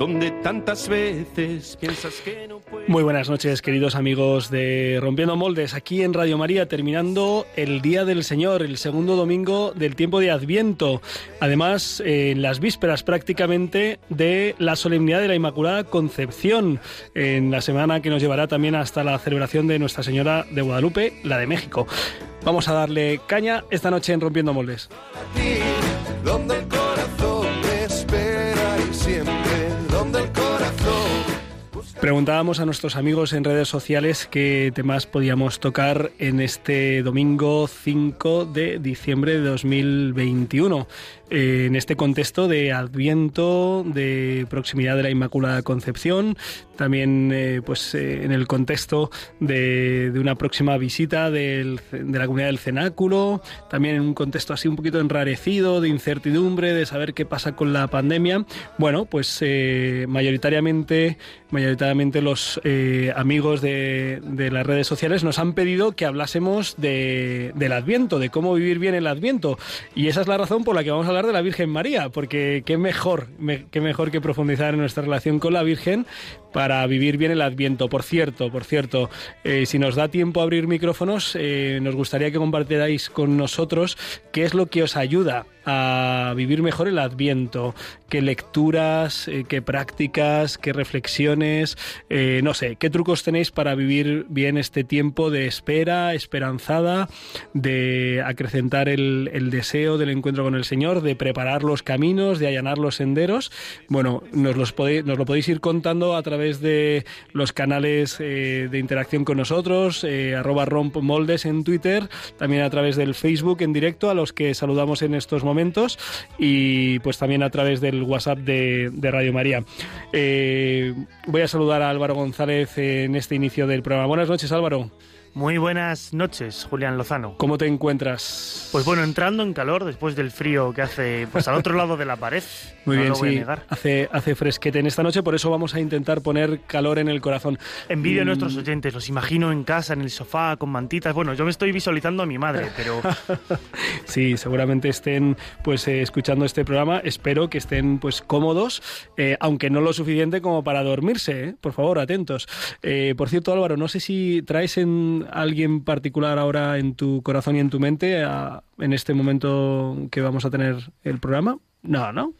donde tantas veces piensas que no Muy buenas noches, queridos amigos de Rompiendo Moldes, aquí en Radio María, terminando el Día del Señor, el segundo domingo del tiempo de Adviento. Además, en las vísperas prácticamente de la solemnidad de la Inmaculada Concepción, en la semana que nos llevará también hasta la celebración de Nuestra Señora de Guadalupe, la de México. Vamos a darle caña esta noche en Rompiendo Moldes. Preguntábamos a nuestros amigos en redes sociales qué temas podíamos tocar en este domingo 5 de diciembre de 2021. Eh, en este contexto de Adviento, de proximidad de la Inmaculada Concepción, también eh, pues eh, en el contexto de, una próxima visita de la comunidad del cenáculo, también en un contexto así un poquito enrarecido, de incertidumbre, de saber qué pasa con la pandemia. Bueno, pues mayoritariamente, mayoritariamente los amigos de, las redes sociales nos han pedido que hablásemos del Adviento, de cómo vivir bien el Adviento. Y esa es la razón por la que vamos a hablar de la Virgen María, porque qué mejor, qué mejor que profundizar en nuestra relación con la Virgen para vivir bien el Adviento. Por cierto, por cierto, eh, si nos da tiempo a abrir micrófonos, eh, nos gustaría que compartierais con nosotros qué es lo que os ayuda a vivir mejor el Adviento, qué lecturas, eh, qué prácticas, qué reflexiones, no sé, qué trucos tenéis para vivir bien este tiempo de espera, esperanzada, de acrecentar el, deseo del encuentro con el Señor, de preparar los caminos, de allanar los senderos. Bueno, nos, nos lo podéis ir contando a través través de los canales eh, de interacción con nosotros, eh, arroba rompmoldes en Twitter, también a través del Facebook en directo, a los que saludamos en estos momentos, y pues también a través del WhatsApp de, Radio María. Eh, voy a saludar a Álvaro González en este inicio del programa. Buenas noches, Álvaro. Muy buenas noches, Julián Lozano. ¿Cómo te encuentras? Pues bueno, entrando en calor después del frío que hace pues al otro lado de la pared. Muy bien, sí. Hace, hace fresquete en esta noche, por eso vamos a intentar poner calor en el corazón. Envidio a mm. nuestros oyentes, los imagino en casa, en el sofá, con mantitas. Bueno, yo me estoy visualizando a mi madre, pero... sí, seguramente estén pues eh, escuchando este programa. Espero que estén pues cómodos, eh, aunque no lo suficiente como para dormirse. ¿eh? Por favor, atentos. por cierto, Álvaro, no sé si traes en alguien particular ahora en tu corazón y en tu mente en este momento que vamos a tener el programa? No, ¿no?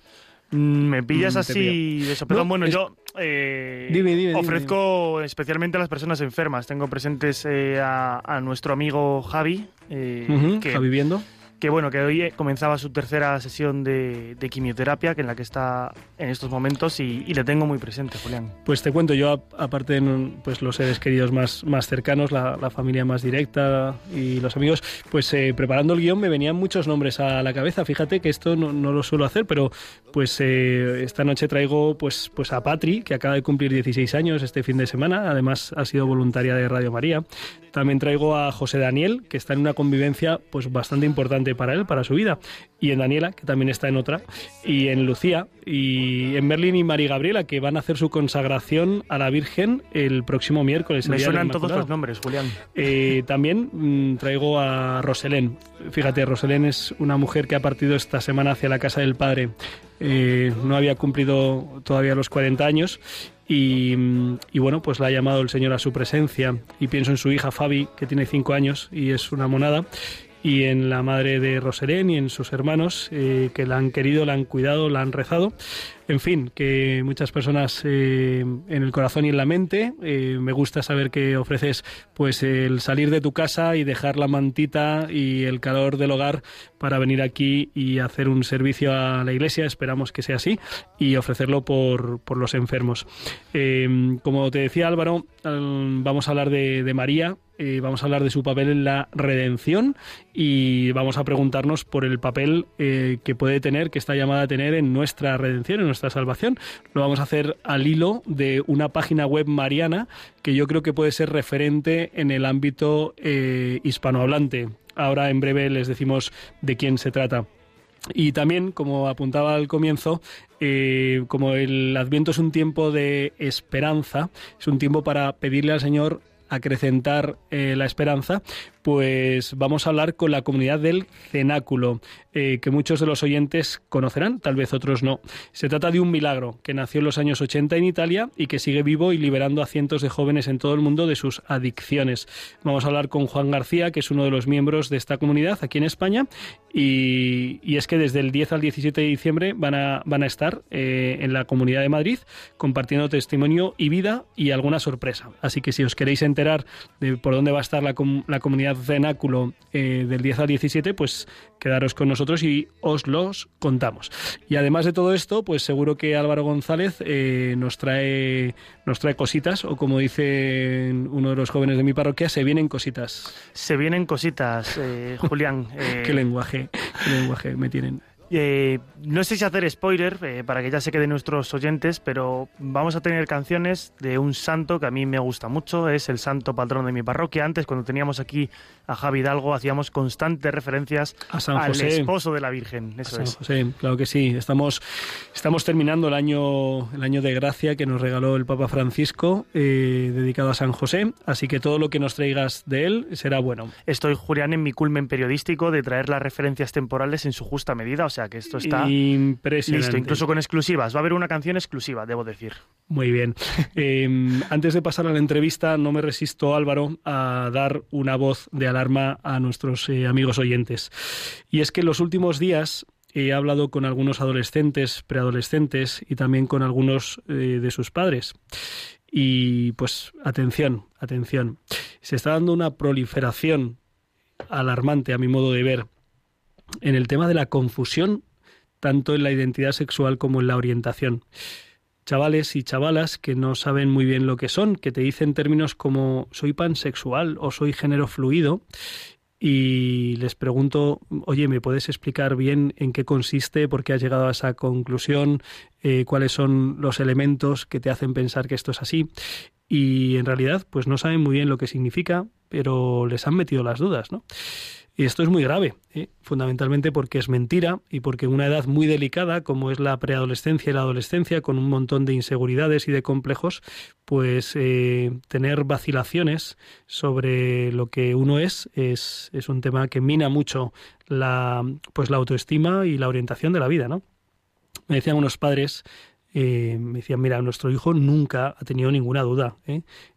Mm, me pillas mm, así de. Pero bueno, yo eh, ofrezco especialmente a las personas enfermas. Tengo presentes eh, a, nuestro amigo Javi. Eh, que, Javi viendo que bueno, que hoy comenzaba su tercera sesión de, quimioterapia, que en la que está en estos momentos y, le tengo muy presente, Julián. Pues te cuento, yo aparte de pues, los seres queridos más, más cercanos, la, familia más directa y los amigos, pues eh, preparando el guion me venían muchos nombres a la cabeza. Fíjate que esto no, lo suelo hacer, pero pues eh, esta noche traigo pues, pues a Patri, que acaba de cumplir 16 años este fin de semana, además ha sido voluntaria de Radio María. También traigo a José Daniel, que está en una convivencia pues bastante importante para él, para su vida. Y en Daniela, que también está en otra. Y en Lucía, y en Berlín y María Gabriela, que van a hacer su consagración a la Virgen el próximo miércoles. Me suenan todos los nombres, Julián. Eh, también mm, traigo a Roselén. Fíjate, Roselén es una mujer que ha partido esta semana hacia la casa del Padre. Eh, no había cumplido todavía los 40 años y, bueno, pues la ha llamado el Señor a su presencia. Y pienso en su hija Fabi, que tiene cinco años y es una monada. Y en la madre de Roserén y en sus hermanos, eh, que la han querido, la han cuidado, la han rezado. En fin, que muchas personas eh, en el corazón y en la mente. Eh, me gusta saber que ofreces pues el salir de tu casa y dejar la mantita y el calor del hogar para venir aquí y hacer un servicio a la iglesia. Esperamos que sea así y ofrecerlo por, por los enfermos. Como te decía Álvaro, vamos a hablar de, de María vamos a hablar de su papel en la redención y vamos a preguntarnos por el papel eh, que puede tener, que está llamada a tener en nuestra redención, en nuestra salvación. Lo vamos a hacer al hilo de una página web mariana que yo creo que puede ser referente en el ámbito eh, hispanohablante. Ahora en breve les decimos de quién se trata. Y también, como apuntaba al comienzo, eh, como el Adviento es un tiempo de esperanza, es un tiempo para pedirle al Señor acrecentar eh, la esperanza, pues vamos a hablar con la comunidad del cenáculo, eh, que muchos de los oyentes conocerán, tal vez otros no. Se trata de un milagro que nació en los años 80 en Italia y que sigue vivo y liberando a cientos de jóvenes en todo el mundo de sus adicciones. Vamos a hablar con Juan García, que es uno de los miembros de esta comunidad aquí en España, y, es que desde el 10 al 17 de diciembre van a, van a estar eh, en la Comunidad de Madrid compartiendo testimonio y vida y alguna sorpresa. Así que si os queréis enterar de por dónde va a estar la, la comunidad cenáculo eh, del 10 al 17, pues quedaros con nosotros y os los contamos. Y además de todo esto, pues seguro que Álvaro González eh, nos trae nos trae cositas, o como dice uno de los jóvenes de mi parroquia, se vienen cositas. Se vienen cositas, eh, Julián. qué lenguaje, qué lenguaje me tienen. Eh, no sé si hacer spoiler eh, para que ya se queden nuestros oyentes, pero vamos a tener canciones de un santo que a mí me gusta mucho, es el santo patrón de mi parroquia. Antes, cuando teníamos aquí a Javi Hidalgo, hacíamos constantes referencias al esposo de la Virgen. Eso es. claro que sí. Estamos, estamos terminando el año, el año de gracia que nos regaló el Papa Francisco, eh, dedicado a San José, así que todo lo que nos traigas de él será bueno. Estoy, Julián, en mi culmen periodístico de traer las referencias temporales en su justa medida, o sea que esto está impresionante. Listo, incluso con exclusivas. Va a haber una canción exclusiva, debo decir. Muy bien. Em, antes de pasar a la entrevista, no me resisto, Álvaro, a dar una voz de alarma a nuestros eh, amigos oyentes. Y es que en los últimos días he hablado con algunos adolescentes, preadolescentes y también con algunos eh, de sus padres. Y pues atención, atención. Se está dando una proliferación alarmante a mi modo de ver en el tema de la confusión, tanto en la identidad sexual como en la orientación. Chavales y chavalas que no saben muy bien lo que son, que te dicen términos como soy pansexual o soy género fluido y les pregunto, oye, ¿me puedes explicar bien en qué consiste, por qué has llegado a esa conclusión, eh, cuáles son los elementos que te hacen pensar que esto es así? Y en realidad, pues no saben muy bien lo que significa, pero les han metido las dudas, ¿no? Y esto es muy grave, ¿eh? fundamentalmente porque es mentira y porque en una edad muy delicada como es la preadolescencia y la adolescencia, con un montón de inseguridades y de complejos, pues eh, tener vacilaciones sobre lo que uno es, es un tema que mina mucho la pues la autoestima y la orientación de la vida, ¿no? Me decían unos padres eh, me decían, mira, nuestro hijo nunca ha tenido ninguna duda.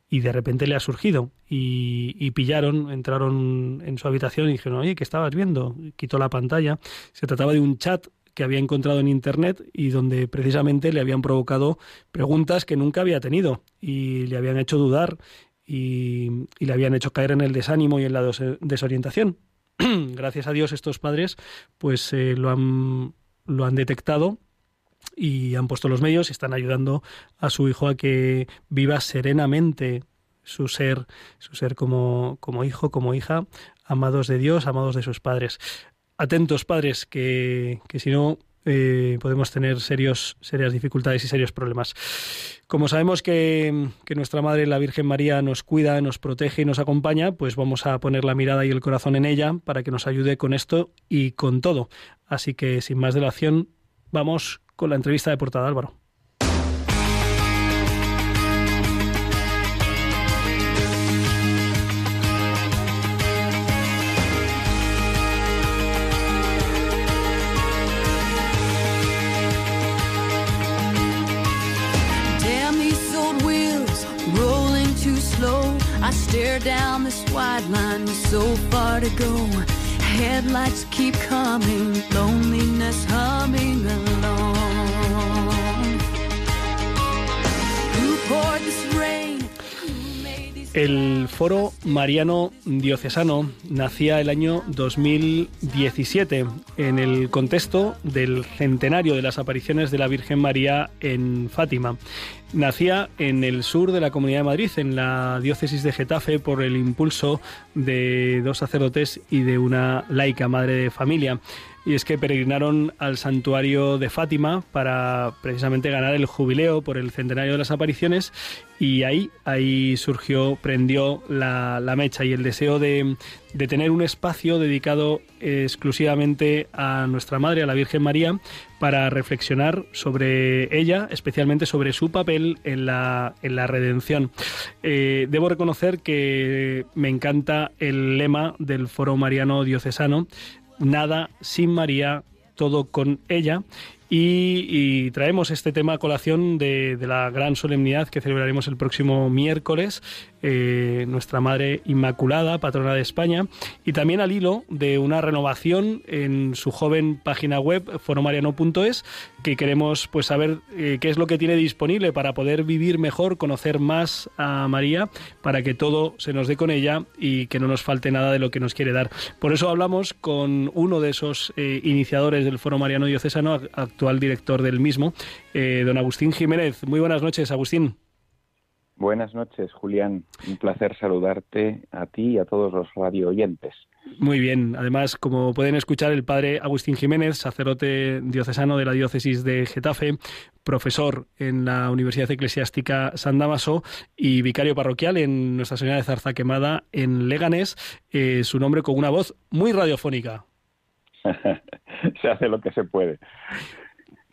Y de repente le ha surgido y, pillaron, entraron en su habitación y dijeron, oye, ¿qué estabas viendo? Quitó la pantalla. Se trataba de un chat que había encontrado en Internet y donde precisamente le habían provocado preguntas que nunca había tenido y le habían hecho dudar y, le habían hecho caer en el desánimo y en la desorientación. Gracias a Dios estos padres pues eh, lo, han, lo han detectado y han puesto los medios y están ayudando a su hijo a que viva serenamente su ser, su ser como, como hijo, como hija, amados de Dios, amados de sus padres. Atentos padres, que, que si no eh, podemos tener serios, serias dificultades y serios problemas. Como sabemos que, que, nuestra Madre, la Virgen María, nos cuida, nos protege y nos acompaña, pues vamos a poner la mirada y el corazón en ella para que nos ayude con esto y con todo. Así que, sin más dilación, vamos con la entrevista de portada Álvaro. I stare down this wide line with so far to go. Headlights keep coming, loneliness humming along. El Foro Mariano Diocesano nacía el año 2017 en el contexto del centenario de las apariciones de la Virgen María en Fátima. Nacía en el sur de la Comunidad de Madrid, en la diócesis de Getafe, por el impulso de dos sacerdotes y de una laica madre de familia y es que peregrinaron al santuario de Fátima para precisamente ganar el jubileo por el centenario de las apariciones y ahí, ahí surgió, prendió la, mecha y el deseo de, de, tener un espacio dedicado exclusivamente a nuestra Madre, a la Virgen María, para reflexionar sobre ella, especialmente sobre su papel en la, en la redención. Eh, debo reconocer que me encanta el lema del Foro Mariano Diocesano, nada sin María, todo con ella. Y, traemos este tema a colación de, la gran solemnidad que celebraremos el próximo miércoles, eh, nuestra Madre Inmaculada, patrona de España, y también al hilo de una renovación en su joven página web, foromariano.es, que queremos pues saber eh, qué es lo que tiene disponible para poder vivir mejor, conocer más a María, para que todo se nos dé con ella y que no nos falte nada de lo que nos quiere dar. Por eso hablamos con uno de esos eh, iniciadores del Foro Mariano Diocesano, actual director del mismo, don Agustín Jiménez. Muy buenas noches, Agustín. Buenas noches, Julián. Un placer saludarte a ti y a todos los radio oyentes. Muy bien. Además, como pueden escuchar, el padre Agustín Jiménez, sacerdote diocesano de la diócesis de Getafe, profesor en la Universidad Eclesiástica San Damaso y vicario parroquial en Nuestra Señora de Zarza Quemada en Leganés, eh, su nombre con una voz muy radiofónica. se hace lo que se puede.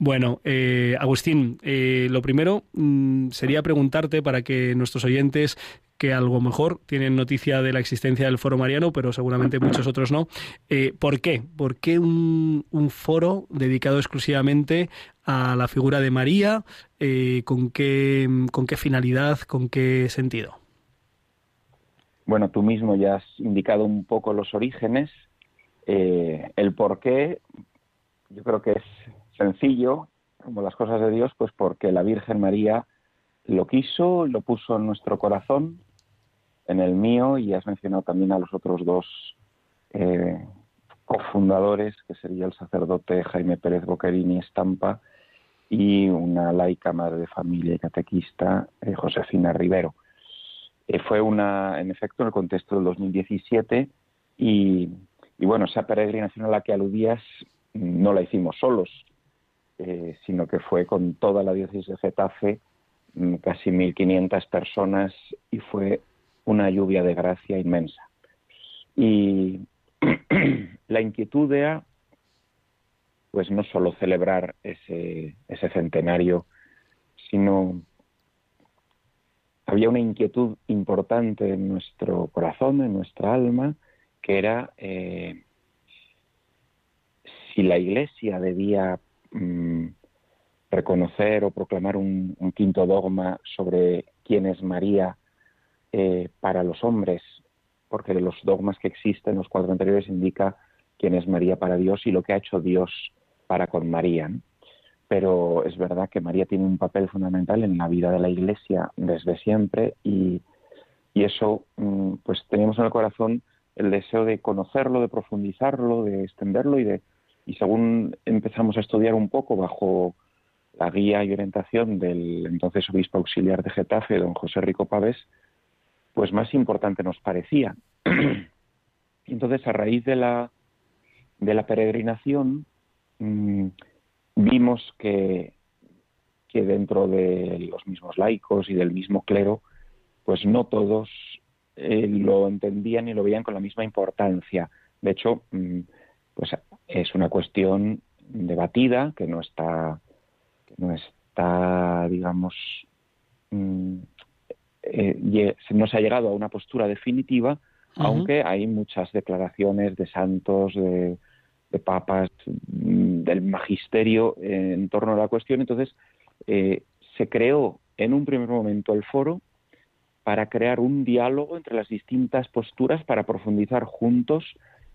Bueno, eh, Agustín, eh, lo primero mm, sería preguntarte para que nuestros oyentes que algo mejor tienen noticia de la existencia del foro mariano, pero seguramente muchos otros no. Eh, ¿Por qué? ¿Por qué un, foro dedicado exclusivamente a la figura de María? ¿con, qué, ¿Con qué finalidad? ¿Con qué sentido? Bueno, tú mismo ya has indicado un poco los orígenes. el por qué, yo creo que es sencillo, como las cosas de Dios, pues porque la Virgen María lo quiso, lo puso en nuestro corazón, en el mío, y has mencionado también a los otros dos eh, cofundadores, que sería el sacerdote Jaime Pérez Boquerini Estampa y una laica madre de familia y catequista, eh, Josefina Rivero. Eh, fue una, en efecto, en el contexto del 2017 y, y bueno, esa peregrinación a la que aludías no la hicimos solos, eh, sino que fue con toda la diócesis de Getafe, mm, casi 1.500 personas, y fue una lluvia de gracia inmensa. Y la inquietud era, pues no solo celebrar ese, ese centenario, sino había una inquietud importante en nuestro corazón, en nuestra alma, que era eh, si la Iglesia debía Mm, reconocer o proclamar un, quinto dogma sobre quién es María eh, para los hombres, porque de los dogmas que existen, los cuatro anteriores indica quién es María para Dios y lo que ha hecho Dios para con María. Pero es verdad que María tiene un papel fundamental en la vida de la Iglesia desde siempre y, eso, mm, pues teníamos en el corazón el deseo de conocerlo, de profundizarlo, de extenderlo y de y según empezamos a estudiar un poco bajo la guía y orientación del entonces obispo auxiliar de Getafe, don José Rico Pávez, pues más importante nos parecía. entonces, a raíz de la, de la peregrinación, mm, vimos que, que dentro de los mismos laicos y del mismo clero, pues no todos eh, lo entendían y lo veían con la misma importancia. De hecho, mm, pues es una cuestión debatida que no está, que no está, digamos, mm, eh, no se ha llegado a una postura definitiva, aunque hay muchas declaraciones de santos, de, papas, mm, del magisterio en torno a la cuestión. Entonces, eh, se creó en un primer momento el foro para crear un diálogo entre las distintas posturas para profundizar juntos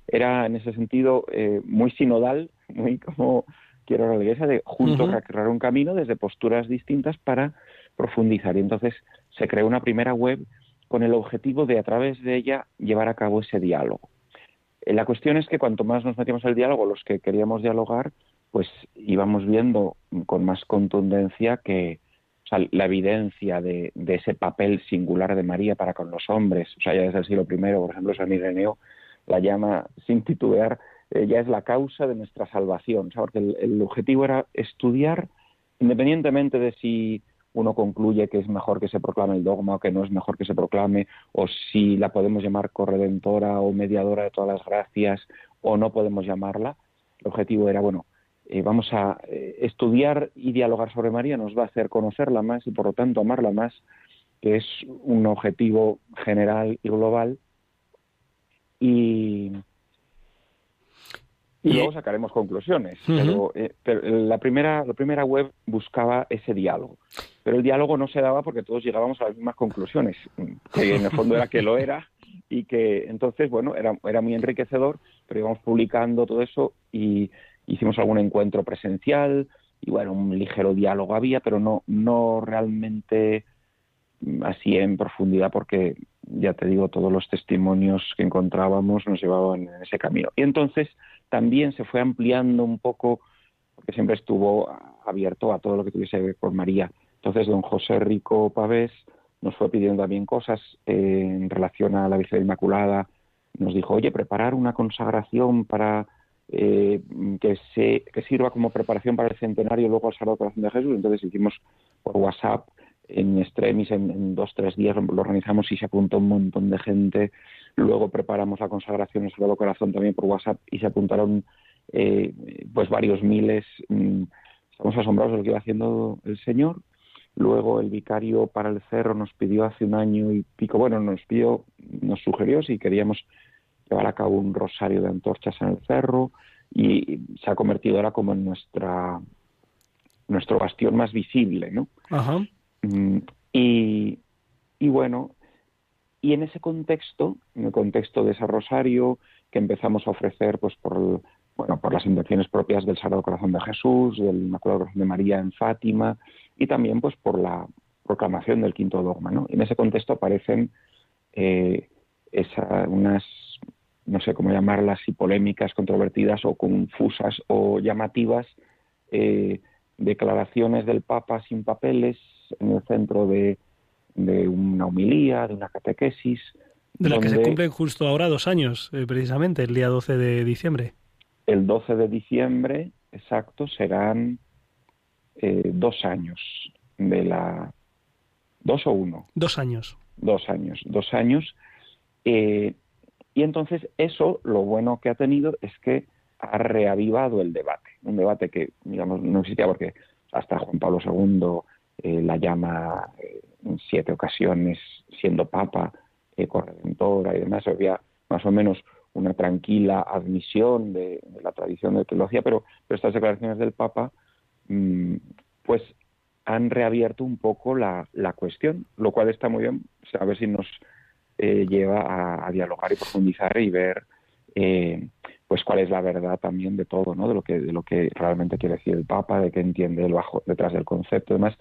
era en ese sentido eh, muy sinodal, muy como quiero la iglesia, de juntos crear un camino desde posturas distintas para profundizar. Y entonces se creó una primera web con el objetivo de a través de ella llevar a cabo ese diálogo. Eh, la cuestión es que cuanto más nos metíamos el diálogo, los que queríamos dialogar, pues íbamos viendo con más contundencia que la evidencia de, ese papel singular de María para con los hombres, o sea, ya desde el siglo I, por ejemplo, San Ireneo la llama sin titubear, ella es la causa de nuestra salvación, porque el objetivo era estudiar, independientemente de si uno concluye que es mejor que se proclame el dogma o que no es mejor que se proclame, o si la podemos llamar corredentora o mediadora de todas las gracias, o no podemos llamarla. El objetivo era, bueno, eh, vamos a eh, estudiar y dialogar sobre María, nos va a hacer conocerla más y por lo tanto amarla más, que es un objetivo general y global. Y, y luego sacaremos conclusiones. Eh, pero, la, primera, la primera web buscaba ese diálogo. Pero el diálogo no se daba porque todos llegábamos a las mismas conclusiones, que en el fondo era que lo era y que entonces, bueno, era, era muy enriquecedor, pero íbamos publicando todo eso y hicimos algún encuentro presencial y bueno, un ligero diálogo había, pero no, no realmente así en profundidad porque ya te digo, todos los testimonios que encontrábamos nos llevaban en ese camino. Y entonces también se fue ampliando un poco, porque siempre estuvo abierto a todo lo que tuviese que ver con María. Entonces don José Rico Pavés nos fue pidiendo también cosas eh, en relación a la Virgen Inmaculada. Nos dijo, oye, preparar una consagración para eh, que, se, que sirva como preparación para el centenario luego al Sagrado Corazón de Jesús. Entonces hicimos por WhatsApp en extremis, en, dos, tres días lo organizamos y se apuntó un montón de gente. Luego preparamos la consagración al Sagrado Corazón también por WhatsApp y se apuntaron eh, pues varios miles. Mm, estamos asombrados de lo que iba haciendo el Señor. Luego el vicario para el cerro nos pidió hace un año y pico, bueno, nos pidió, nos sugirió si queríamos llevar a cabo un rosario de antorchas en el cerro y se ha convertido ahora como en nuestra nuestro bastión más visible, ¿no? Ajá. Mm, y, y bueno, y en ese contexto, en el contexto de ese rosario que empezamos a ofrecer pues por, bueno, por las intenciones propias del Sagrado Corazón de Jesús, del Inmaculado Corazón de María en Fátima y también pues por la proclamación del quinto dogma. ¿no? En ese contexto aparecen eh, unas, no sé cómo llamarlas, si polémicas, controvertidas o confusas o llamativas eh, declaraciones del Papa sin papeles en el centro de, una homilía, de una catequesis. De la que se cumplen justo ahora dos años, eh, precisamente, el día 12 de diciembre. El 12 de diciembre, exacto, serán eh, dos años de la... ¿Dos o uno? Dos años. Dos años, dos años. Eh, y entonces eso, lo bueno que ha tenido es que ha reavivado el debate. Un debate que, digamos, no existía porque hasta Juan Pablo II eh, la llama en siete ocasiones siendo papa, corredentora y demás. Había más o menos una tranquila admisión de, la tradición de teología, pero, pero estas declaraciones del Papa mm, pues han reabierto un poco la, cuestión, lo cual está muy bien, a ver si nos eh, lleva a, dialogar y profundizar y ver eh, pues cuál es la verdad también de todo, ¿no? De lo que de lo que realmente quiere decir el Papa, de qué entiende el bajo detrás del concepto, y demás.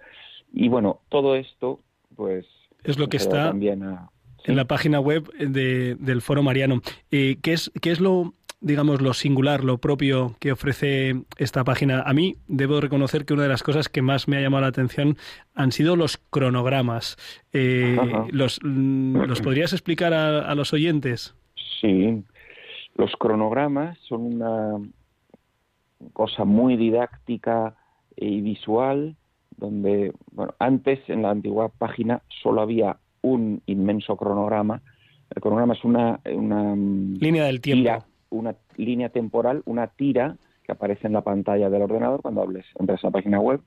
Y bueno, todo esto, pues es lo que está también a, en la página web de, del Foro Mariano. Eh, ¿qué, es, ¿Qué es lo, digamos, lo singular, lo propio que ofrece esta página? A mí debo reconocer que una de las cosas que más me ha llamado la atención han sido los cronogramas. Eh, los, mm, ¿Los podrías explicar a, los oyentes? Sí, los cronogramas son una cosa muy didáctica y visual, donde bueno, antes en la antigua página solo había un inmenso cronograma. El cronograma es una, una línea del tiempo. una línea temporal, una tira que aparece en la pantalla del ordenador cuando hables, entras a la página web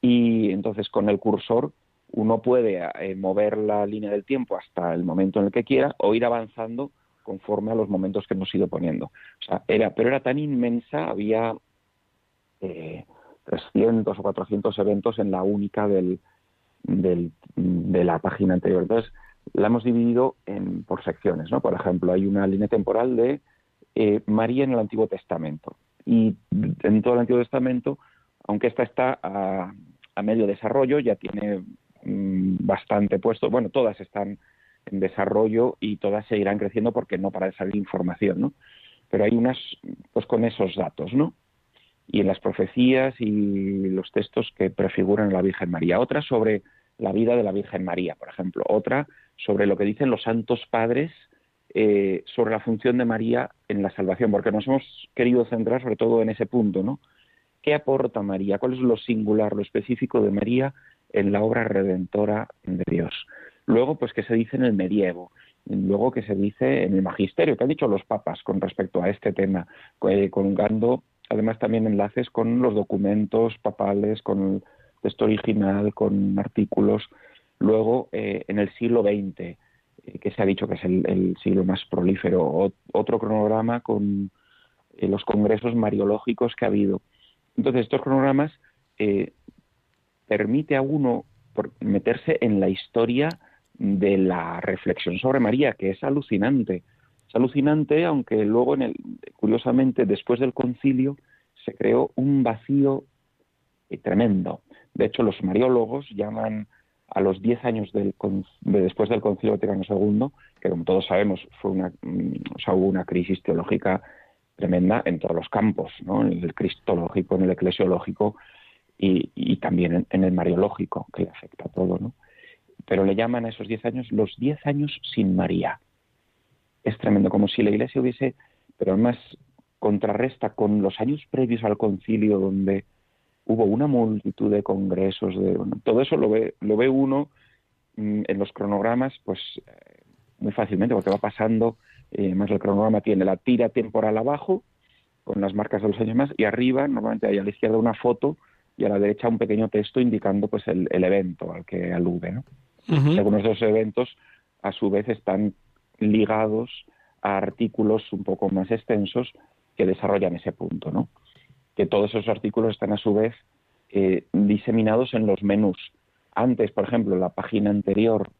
y entonces con el cursor uno puede eh, mover la línea del tiempo hasta el momento en el que quiera o ir avanzando conforme a los momentos que hemos ido poniendo. O sea, era, pero era tan inmensa, había eh, 300 o 400 eventos en la única del, de la página anterior. Entonces, la hemos dividido en, por secciones. ¿no? Por ejemplo, hay una línea temporal de eh, María en el Antiguo Testamento. Y en todo el Antiguo Testamento, aunque esta está a, medio desarrollo, ya tiene mm, bastante puesto, bueno, todas están en desarrollo y todas seguirán creciendo porque no para de salir información, ¿no? Pero hay unas, pues con esos datos, ¿no? Y en las profecías y los textos que prefiguran a la Virgen María. Otra sobre la vida de la Virgen María, por ejemplo. Otra sobre lo que dicen los santos padres eh, sobre la función de María en la salvación, porque nos hemos querido centrar sobre todo en ese punto, ¿no? ¿Qué aporta María? ¿Cuál es lo singular, lo específico de María en la obra redentora de Dios? Luego, pues, ¿qué se dice en el medievo? Luego, ¿qué se dice en el magisterio? ¿Qué han dicho los papas con respecto a este tema? Eh, colgando, además, también enlaces con los documentos papales, con el texto original, con artículos. Luego, eh, en el siglo XX, eh, que se ha dicho que es el, siglo más prolífero, otro cronograma con los congresos mariológicos que ha habido. Entonces, estos cronogramas permite a uno meterse en la historia de la reflexión sobre María, que es alucinante. Es alucinante, aunque luego, en el, curiosamente, después del concilio, se creó un vacío eh, tremendo. De hecho, los mariólogos llaman a los diez años del, de después del concilio Vaticano II, que como todos sabemos fue una, mm, hubo una crisis teológica tremenda en todos los campos, ¿no? en el cristológico, en el eclesiológico y, también en, en, el mariológico, que le afecta a todo. ¿no? pero le llaman a esos diez años los diez años sin María. Es tremendo, como si la Iglesia hubiese, pero además contrarresta con los años previos al concilio donde hubo una multitud de congresos, de, todo eso lo ve, lo ve uno mm, en los cronogramas, pues eh, muy fácilmente, porque va pasando, eh, más el cronograma tiene la tira temporal abajo, con las marcas de los años más, y arriba, normalmente hay a la izquierda una foto y a la derecha un pequeño texto indicando pues el, el evento al que alude, ¿no? algunos de esos eventos, a su vez, están ligados a artículos un poco más extensos que desarrollan ese punto, ¿no? Que todos esos artículos están, a su vez, eh, diseminados en los menús. Antes, por ejemplo, en la página anterior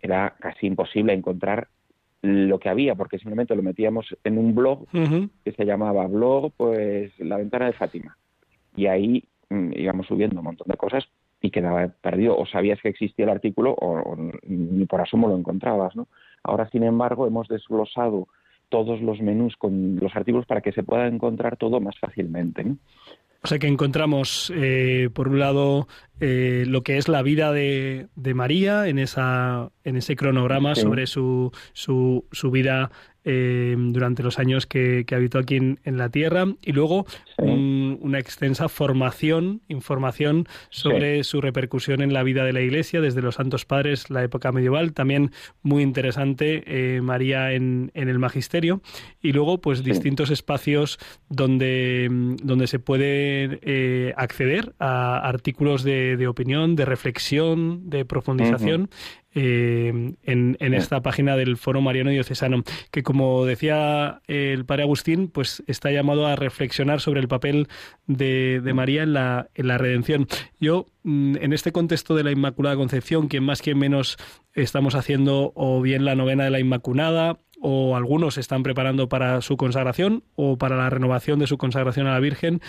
era casi imposible encontrar lo que había, porque simplemente lo metíamos en un blog que se llamaba blog, pues la ventana de Fátima. Y ahí mm, íbamos subiendo un montón de cosas y quedaba perdido. O sabías que existía el artículo o, ni por asomo lo encontrabas, ¿no? Ahora, sin embargo, hemos desglosado todos los menús con los artículos para que se pueda encontrar todo más fácilmente. O sea que encontramos, eh, por un lado, eh, lo que es la vida de, de, María en, esa, en ese cronograma sobre su, su, su vida eh, durante los años que, habitó aquí en, la Tierra. Y luego una extensa formación, información sobre su repercusión en la vida de la Iglesia desde los Santos Padres, la época medieval, también muy interesante eh, María en, el Magisterio. Y luego pues distintos espacios donde, donde se puede eh, acceder a artículos de, opinión, de reflexión, de profundización eh, en, esta página del Foro Mariano Diocesano, que como decía el padre Agustín, pues está llamado a reflexionar sobre el papel de, María en la, en la redención. Yo, mm, en este contexto de la Inmaculada Concepción, quien más quien menos estamos haciendo o bien la novena de la Inmaculada o algunos están preparando para su consagración o para la renovación de su consagración a la Virgen.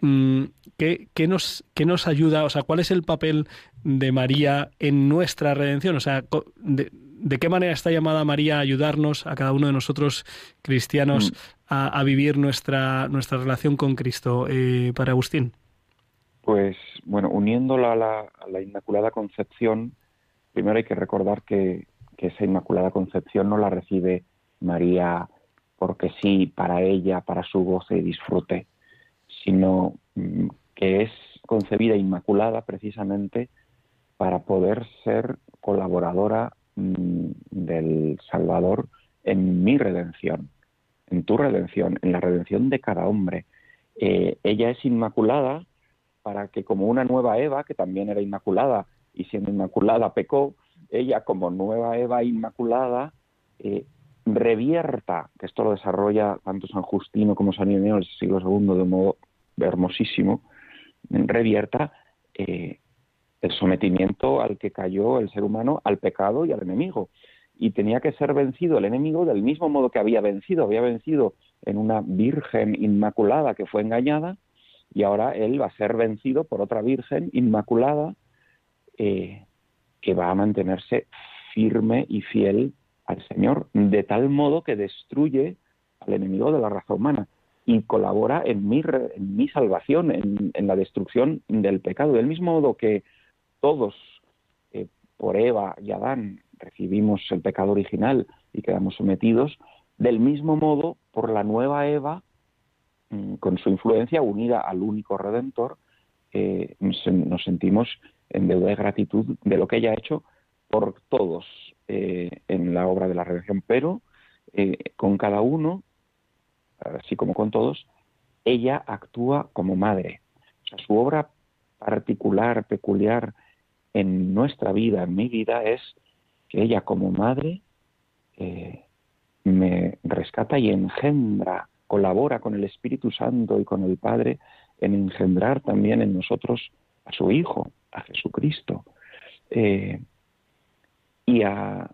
Mm, ¿Qué, qué nos, qué nos ayuda? O sea, ¿cuál es el papel de María en nuestra redención? O sea, ¿de, qué manera está llamada María a ayudarnos, a cada uno de nosotros cristianos, mm. a, vivir nuestra, nuestra relación con Cristo, eh, para Agustín? Pues bueno, uniéndola a la, a la Inmaculada Concepción, primero hay que recordar que, que esa Inmaculada Concepción no la recibe María porque sí, para ella, para su goce y disfrute, sino mm, que es concebida inmaculada precisamente para poder ser colaboradora mm, del Salvador en mi redención, en tu redención, en la redención de cada hombre. Eh, ella es inmaculada para que como una nueva Eva, que también era inmaculada y siendo inmaculada pecó, ella como nueva Eva inmaculada eh, revierta, que esto lo desarrolla tanto San Justino como San Ireneo en el siglo II de un modo hermosísimo, revierta eh, el sometimiento al que cayó el ser humano al pecado y al enemigo. Y tenía que ser vencido el enemigo del mismo modo que había vencido. Había vencido en una virgen inmaculada que fue engañada y ahora él va a ser vencido por otra virgen inmaculada eh, que va a mantenerse firme y fiel Señor, de tal modo que destruye al enemigo de la raza humana y colabora en mi, en mi salvación, en, la destrucción del pecado. Del mismo modo que todos, eh, por Eva y Adán, recibimos el pecado original y quedamos sometidos, del mismo modo, por la nueva Eva, mm, con su influencia unida al único Redentor, eh, nos sentimos en deuda de gratitud de lo que ella ha hecho por todos eh, en la obra de la redención, pero con cada uno así como con todos, ella actúa como madre. Su obra particular, peculiar en nuestra vida, en mi vida, es que ella como madre eh, me rescata y engendra, colabora con el Espíritu Santo y con el Padre en engendrar también en nosotros a su Hijo, a Jesucristo, eh, y a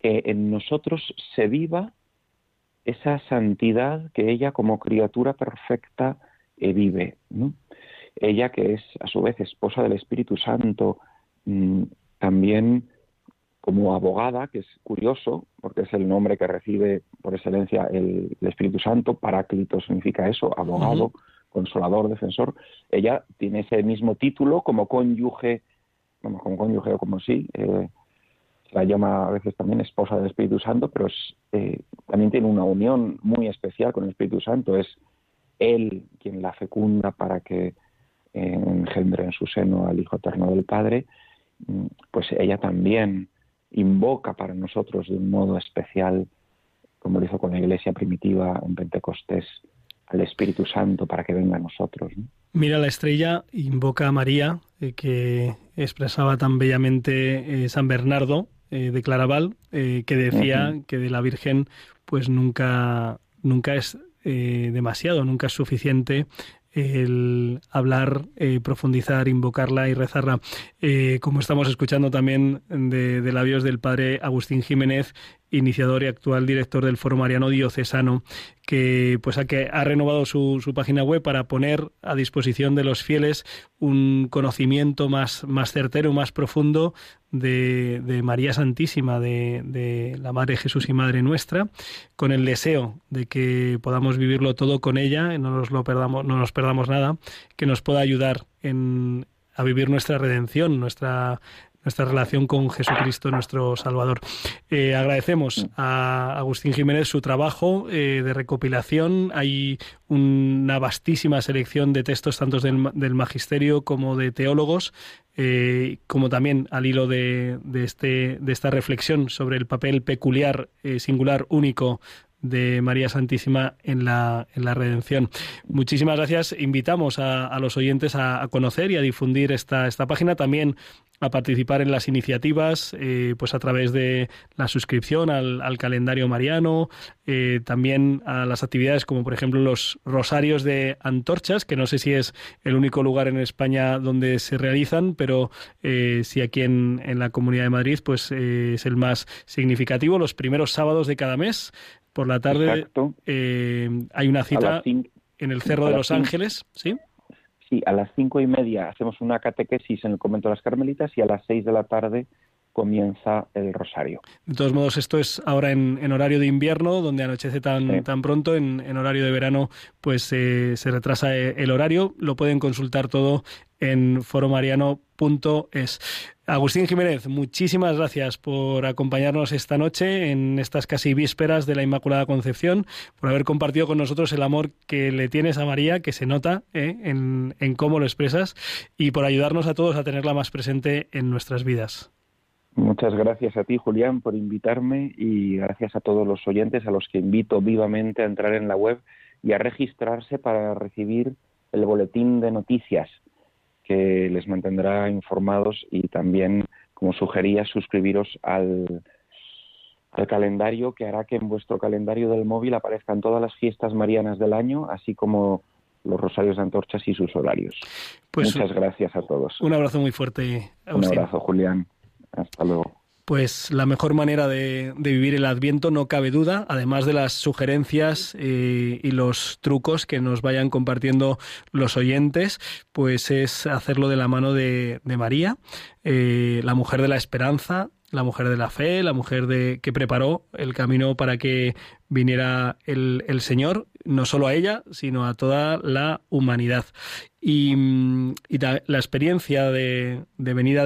que en nosotros se viva esa santidad que ella como criatura perfecta eh, vive. Ella que es a su vez esposa del Espíritu Santo, mm, también como abogada, que es curioso, porque es el nombre que recibe por excelencia el, Espíritu Santo, paráclito significa eso, abogado, consolador, defensor, ella tiene ese mismo título como cónyuge, como cónyuge o como sí, eh, la llama a veces también esposa del Espíritu Santo, pero eh, también tiene una unión muy especial con el Espíritu Santo. Es Él quien la fecunda para que eh, engendre en su seno al Hijo Eterno del Padre. Mm, pues ella también invoca para nosotros de un modo especial, como lo hizo con la iglesia primitiva en Pentecostés, al Espíritu Santo para que venga a nosotros. Mira la estrella, invoca a María, eh, que expresaba tan bellamente San Bernardo, eh, de Claraval, eh, que decía que de la Virgen pues nunca, nunca es eh, demasiado, nunca es suficiente el hablar, profundizar, invocarla y rezarla. como estamos escuchando también de, de, labios del padre Agustín Jiménez, iniciador y actual director del Foro Mariano Diocesano, que pues ha, que ha renovado su, su, página web para poner a disposición de los fieles un conocimiento más, más certero, más profundo de, de María Santísima, de, de, la Madre Jesús y Madre nuestra, con el deseo de que podamos vivirlo todo con ella, no nos lo perdamos, no nos perdamos nada, que nos pueda ayudar en, a vivir nuestra redención, nuestra nuestra relación con Jesucristo, nuestro Salvador. Eh, agradecemos a Agustín Jiménez su trabajo eh, de recopilación. Hay una vastísima selección de textos, tanto del, magisterio como de teólogos, eh, como también al hilo de, este, de esta reflexión sobre el papel peculiar, singular, único de María Santísima en la, en la redención. Muchísimas gracias. Invitamos a, los oyentes a, a, conocer y a difundir esta, esta página. También a participar en las iniciativas, eh, pues a través de la suscripción al, calendario mariano, eh, también a las actividades como por ejemplo los rosarios de antorchas, que no sé si es el único lugar en España donde se realizan, pero eh, sí aquí en, en, la Comunidad de Madrid, pues es el más significativo. Los primeros sábados de cada mes, por la tarde, hay una cita en el Cerro de los Ángeles, ¿sí? Sí, a las cinco y media hacemos una catequesis en el convento de las Carmelitas y a las seis de la tarde comienza el rosario. De todos modos, esto es ahora en, horario de invierno, donde anochece tan, tan pronto, en, horario de verano, pues eh, se retrasa eh, el horario. Lo pueden consultar todo en foromariano.es. Agustín Jiménez, muchísimas gracias por acompañarnos esta noche en estas casi vísperas de la Inmaculada Concepción, por haber compartido con nosotros el amor que le tienes a María, que se nota ¿eh? en, en cómo lo expresas, y por ayudarnos a todos a tenerla más presente en nuestras vidas. Muchas gracias a ti, Julián, por invitarme y gracias a todos los oyentes a los que invito vivamente a entrar en la web y a registrarse para recibir el boletín de noticias que les mantendrá informados y también, como sugería, suscribiros al, al calendario que hará que en vuestro calendario del móvil aparezcan todas las fiestas marianas del año, así como los rosarios de antorchas y sus horarios. Pues Muchas gracias a todos. Un abrazo muy fuerte. Un abrazo, Julián. Hasta luego. pues la mejor manera de, vivir el Adviento no cabe duda, además de las sugerencias eh, y los trucos que nos vayan compartiendo los oyentes, pues es hacerlo de la mano de, María, eh, la mujer de la esperanza, la mujer de la fe, la mujer de, que preparó el camino para que viniera el, Señor, no solo a ella, sino a toda la humanidad. Y, la, experiencia de, venida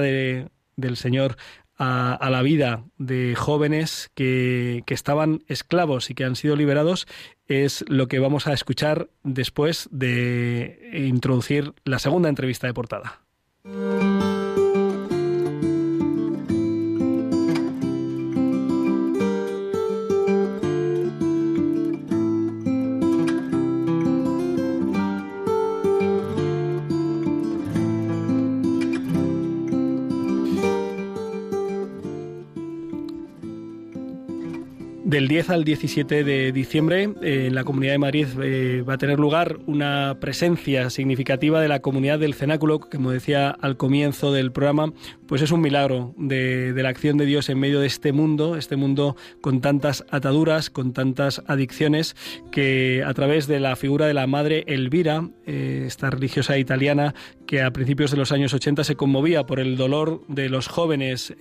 del Señor a, la vida de jóvenes que, que estaban esclavos y que han sido liberados es lo que vamos a escuchar después de introducir la segunda entrevista de portada. Del 10 al 17 de diciembre, eh, en la Comunidad de Madrid eh, va a tener lugar una presencia significativa de la comunidad del cenáculo, como decía al comienzo del programa, pues es un milagro de, la acción de Dios en medio de este mundo, este mundo con tantas ataduras, con tantas adicciones, que a través de la figura de la Madre Elvira, eh, esta religiosa italiana que a principios de los años 80 se conmovía por el dolor de los jóvenes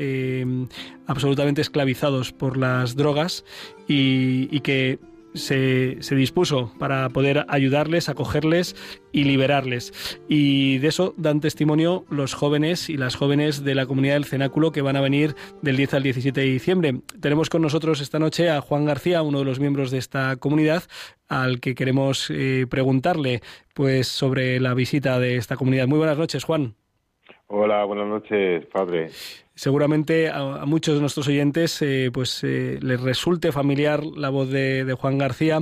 absolutamente esclavizados por las drogas, y, que se, dispuso para poder ayudarles, acogerles y liberarles. Y de eso dan testimonio los jóvenes y las jóvenes de la comunidad del Cenáculo que van a venir del 10 al 17 de diciembre. Tenemos con nosotros esta noche a Juan García, uno de los miembros de esta comunidad, al que queremos eh, preguntarle pues sobre la visita de esta comunidad. Muy buenas noches, Juan. Hola, buenas noches, padre seguramente a, muchos de nuestros oyentes eh, pues eh, les resulte familiar la voz de, de Juan García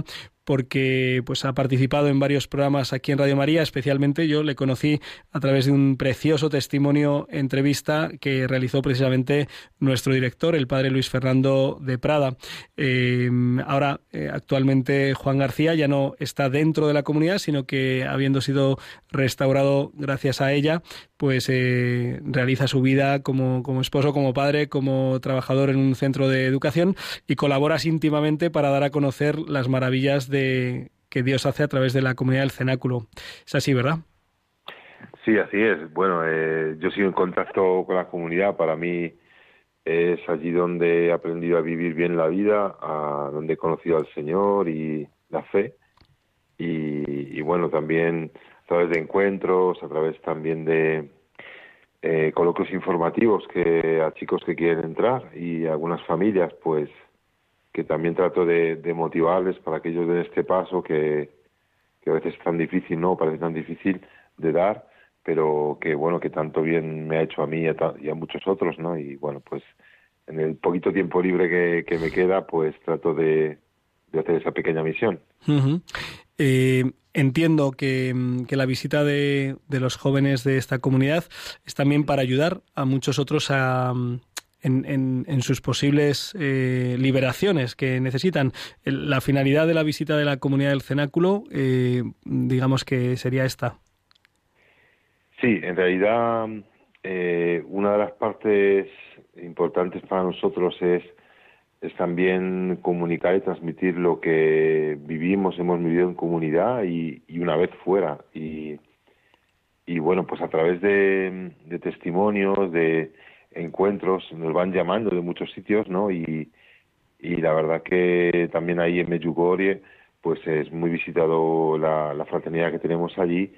porque pues ha participado en varios programas aquí en Radio María, especialmente yo le conocí a través de un precioso testimonio entrevista que realizó precisamente nuestro director, el padre Luis Fernando de Prada. Eh, ahora, eh, actualmente Juan García ya no está dentro de la comunidad, sino que habiendo sido restaurado gracias a ella, pues eh, realiza su vida como, como esposo, como padre, como trabajador en un centro de educación y colaboras íntimamente para dar a conocer las maravillas de que Dios hace a través de la comunidad del cenáculo. Es así, ¿verdad? Sí, así es. Bueno, eh, yo sigo en contacto con la comunidad. Para mí es allí donde he aprendido a vivir bien la vida, a donde he conocido al Señor y la fe. Y, bueno, también a través de encuentros, a través también de eh, coloquios informativos que a chicos que quieren entrar y algunas familias, pues que también trato de, motivarles para que ellos den este paso que, a veces es tan difícil, ¿no? Parece tan difícil de dar, pero que bueno, que tanto bien me ha hecho a mí y a, muchos otros, ¿no? Y bueno, pues en el poquito tiempo libre que, me queda, pues trato de, hacer esa pequeña misión. Eh, entiendo que, la visita de, los jóvenes de esta comunidad es también para ayudar a muchos otros a, en, en, sus posibles eh, liberaciones que necesitan. La finalidad de la visita de la comunidad del cenáculo, eh, digamos que sería esta. Sí, en realidad eh, una de las partes importantes para nosotros es, es también comunicar y transmitir lo que vivimos, hemos vivido en comunidad y, y una vez fuera. Y, y bueno, pues a través de, de testimonios, de, encuentros, nos van llamando de muchos sitios, ¿no? Y, y la verdad que también ahí en Medjugorje, pues es muy visitado la, la fraternidad que tenemos allí.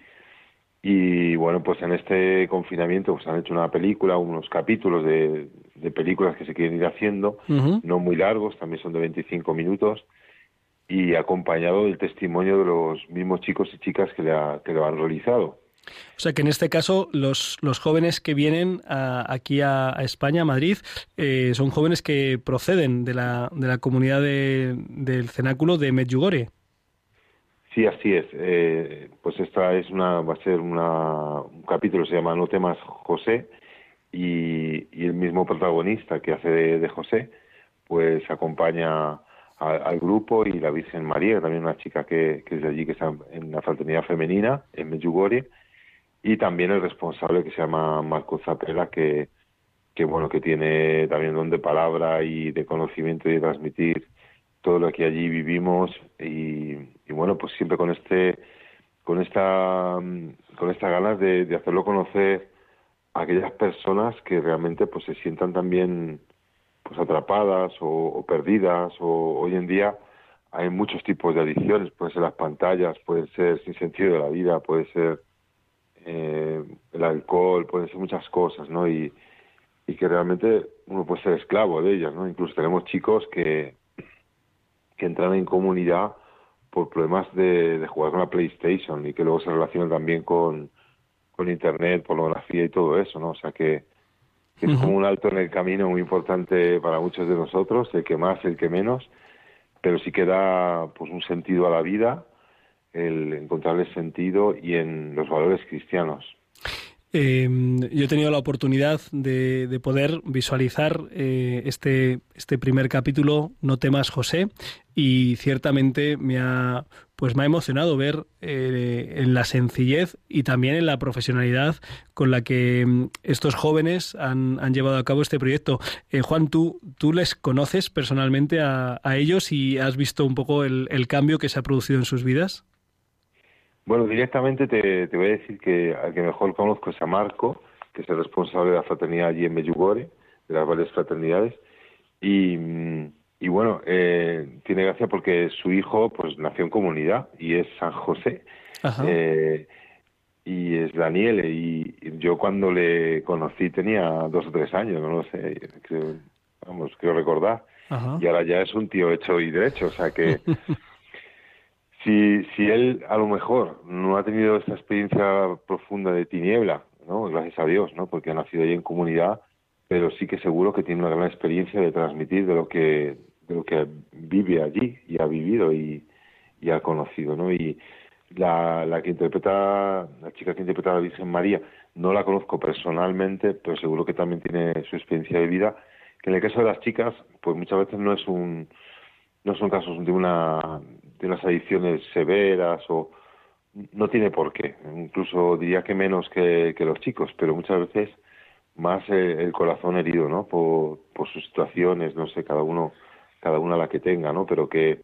Y bueno, pues en este confinamiento pues han hecho una película, unos capítulos de, de películas que se quieren ir haciendo, no muy largos, también son de 25 minutos, y acompañado del testimonio de los mismos chicos y chicas que, le que lo han realizado. O sea que en este caso los, los jóvenes que vienen aquí a, España, a Madrid, eh, son jóvenes que proceden de la, de la comunidad del cenáculo de Medjugorje. Sí, así es. Eh, pues esta es una, va a ser una, un capítulo se llama No temas José y, el mismo protagonista que hace de, José, pues acompaña al grupo y la Virgen María, también una chica que, que es de allí, que está en la fraternidad femenina en Medjugorje y también el responsable que se llama Marco Zapela, que, que bueno, que tiene también don de palabra y de conocimiento y de transmitir todo lo que allí vivimos y, bueno, pues siempre con este con esta con esta ganas de, hacerlo conocer a aquellas personas que realmente pues se sientan también pues atrapadas o, perdidas o hoy en día hay muchos tipos de adicciones, pueden ser las pantallas, pueden ser sin sentido de la vida, puede ser eh, el alcohol, pueden ser muchas cosas, ¿no? Y, y que realmente uno puede ser esclavo de ellas, ¿no? Incluso tenemos chicos que, que entran en comunidad por problemas de, jugar con la PlayStation y que luego se relacionan también con, con Internet, pornografía y todo eso, ¿no? O sea que, es como un alto en el camino muy importante para muchos de nosotros, el que más, el que menos, pero sí que da pues, un sentido a la vida, el encontrarle sentido y en los valores cristianos. Eh, yo he tenido la oportunidad de, poder visualizar eh, este, este primer capítulo, No temas José, y ciertamente me ha, pues me ha emocionado ver eh, en la sencillez y también en la profesionalidad con la que mm, estos jóvenes han, han llevado a cabo este proyecto. Eh, Juan, ¿tú, tú les conoces personalmente a, ellos y has visto un poco el cambio que se ha producido en sus vidas? Bueno, directamente te, voy a decir que al que mejor conozco es a Marco, que es el responsable de la fraternidad allí en Medjugorje, de las varias fraternidades. Y, bueno, eh, tiene gracia porque su hijo pues nació en comunidad y es San José. Eh, y es Daniel. Y, yo cuando le conocí tenía dos o tres años, no lo sé, creo, vamos, quiero recordar. Y ahora ya es un tío hecho y derecho, o sea que... si, si él a lo mejor no ha tenido esta experiencia profunda de tiniebla, ¿no? Gracias a Dios, ¿no? Porque ha nacido ahí en comunidad, pero sí que seguro que tiene una gran experiencia de transmitir de lo que, de lo que vive allí y ha vivido y, y ha conocido, ¿no? Y la, la que interpreta, la chica que interpreta a la Virgen María, no la conozco personalmente, pero seguro que también tiene su experiencia de vida, que en el caso de las chicas, pues muchas veces no es un, no son casos de una de unas adicciones severas o no tiene por qué. Incluso diría que menos que, los chicos, pero muchas veces más el, corazón herido, ¿no? Por, por sus situaciones, no sé, cada uno, cada una la que tenga, ¿no? Pero que,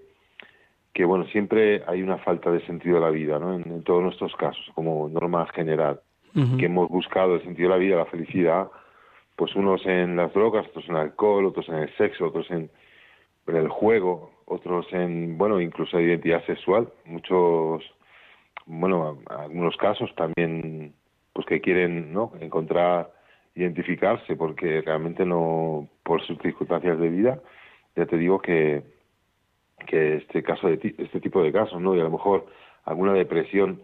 que bueno, siempre hay una falta de sentido de la vida, ¿no? En, todos nuestros casos, como norma general, que hemos buscado el sentido de la vida, la felicidad, pues unos en las drogas, otros en el alcohol, otros en el sexo, otros en, en el juego, otros en, bueno, incluso identidad sexual, muchos, bueno, algunos casos también, pues que quieren, ¿no? Encontrar, identificarse, porque realmente no, por sus circunstancias de vida, ya te digo que, que este caso de este tipo de casos, ¿no? Y a lo mejor alguna depresión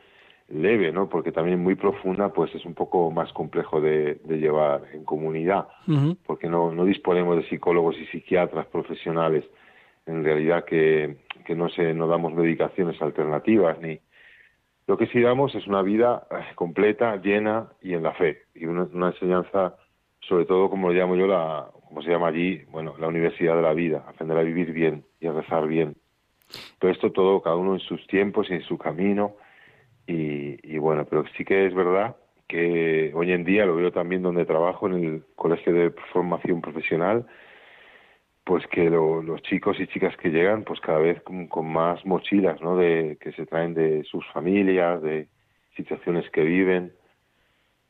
leve, ¿no? Porque también muy profunda, pues es un poco más complejo de, de llevar en comunidad, porque no, no disponemos de psicólogos y psiquiatras profesionales en realidad que, no se no damos medicaciones alternativas ni lo que sí damos es una vida eh, completa llena y en la fe y una, enseñanza sobre todo como lo llamo yo la como se llama allí bueno la universidad de la vida aprender a vivir bien y a rezar bien. Pero esto todo cada uno en sus tiempos y en su camino y, y bueno pero sí que es verdad que hoy en día lo veo también donde trabajo en el colegio de formación profesional pues que los chicos y chicas que llegan pues cada vez con, más mochilas no de que se traen de sus familias de situaciones que viven.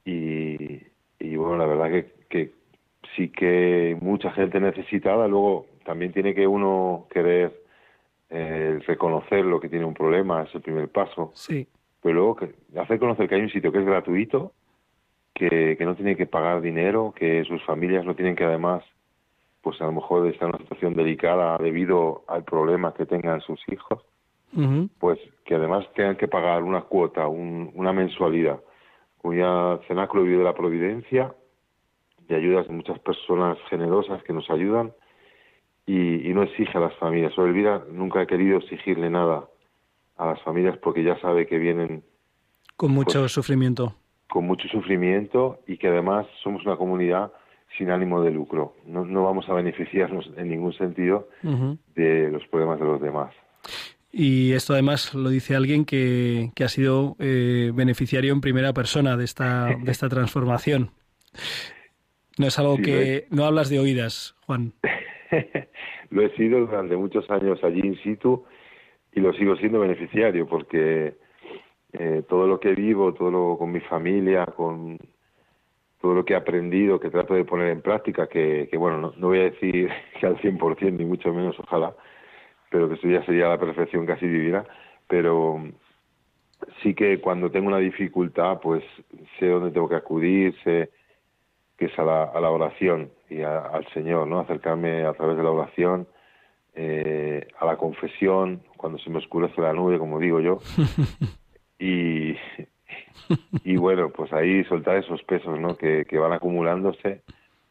Y, y bueno la verdad que, que sí que mucha gente necesitada. Luego también tiene que uno querer eh, reconocer lo que tiene un problema es el primer paso. Sí. Pero luego que hacer conocer que hay un sitio que es gratuito que, que no tiene que pagar dinero que sus familias no tienen que además pues a lo mejor está en una situación delicada debido al problema que tengan sus hijos, pues que además tengan que pagar una cuota, una mensualidad. Cuya Cenáculo vive de la Providencia, de ayudas de muchas personas generosas que nos ayudan y, no exige a las familias. Sobre vida nunca he querido exigirle nada a las familias porque ya sabe que vienen con mucho pues, sufrimiento. Con mucho sufrimiento y que además somos una comunidad sin ánimo de lucro. No, no vamos a beneficiarnos en ningún sentido de los problemas de los demás. Y esto además lo dice alguien que, que ha sido eh, beneficiario en primera persona de esta, de esta transformación. No es algo que... No hablas de oídas, Juan. lo he sido durante muchos años allí in situ y lo sigo siendo beneficiario porque eh, todo lo que vivo, todo lo con mi familia, con todo lo que he aprendido, que trato de poner en práctica, que, bueno, no, no, voy a decir que al 100%, ni mucho menos, ojalá, pero que eso ya sería la perfección casi divina, pero sí que cuando tengo una dificultad, pues sé dónde tengo que acudir, sé que es a la, a la oración y al Señor, ¿no? Acercarme a través de la oración, eh, a la confesión, cuando se me oscurece la nube, como digo yo, y, y bueno, pues ahí soltar esos pesos, ¿no? Que, que van acumulándose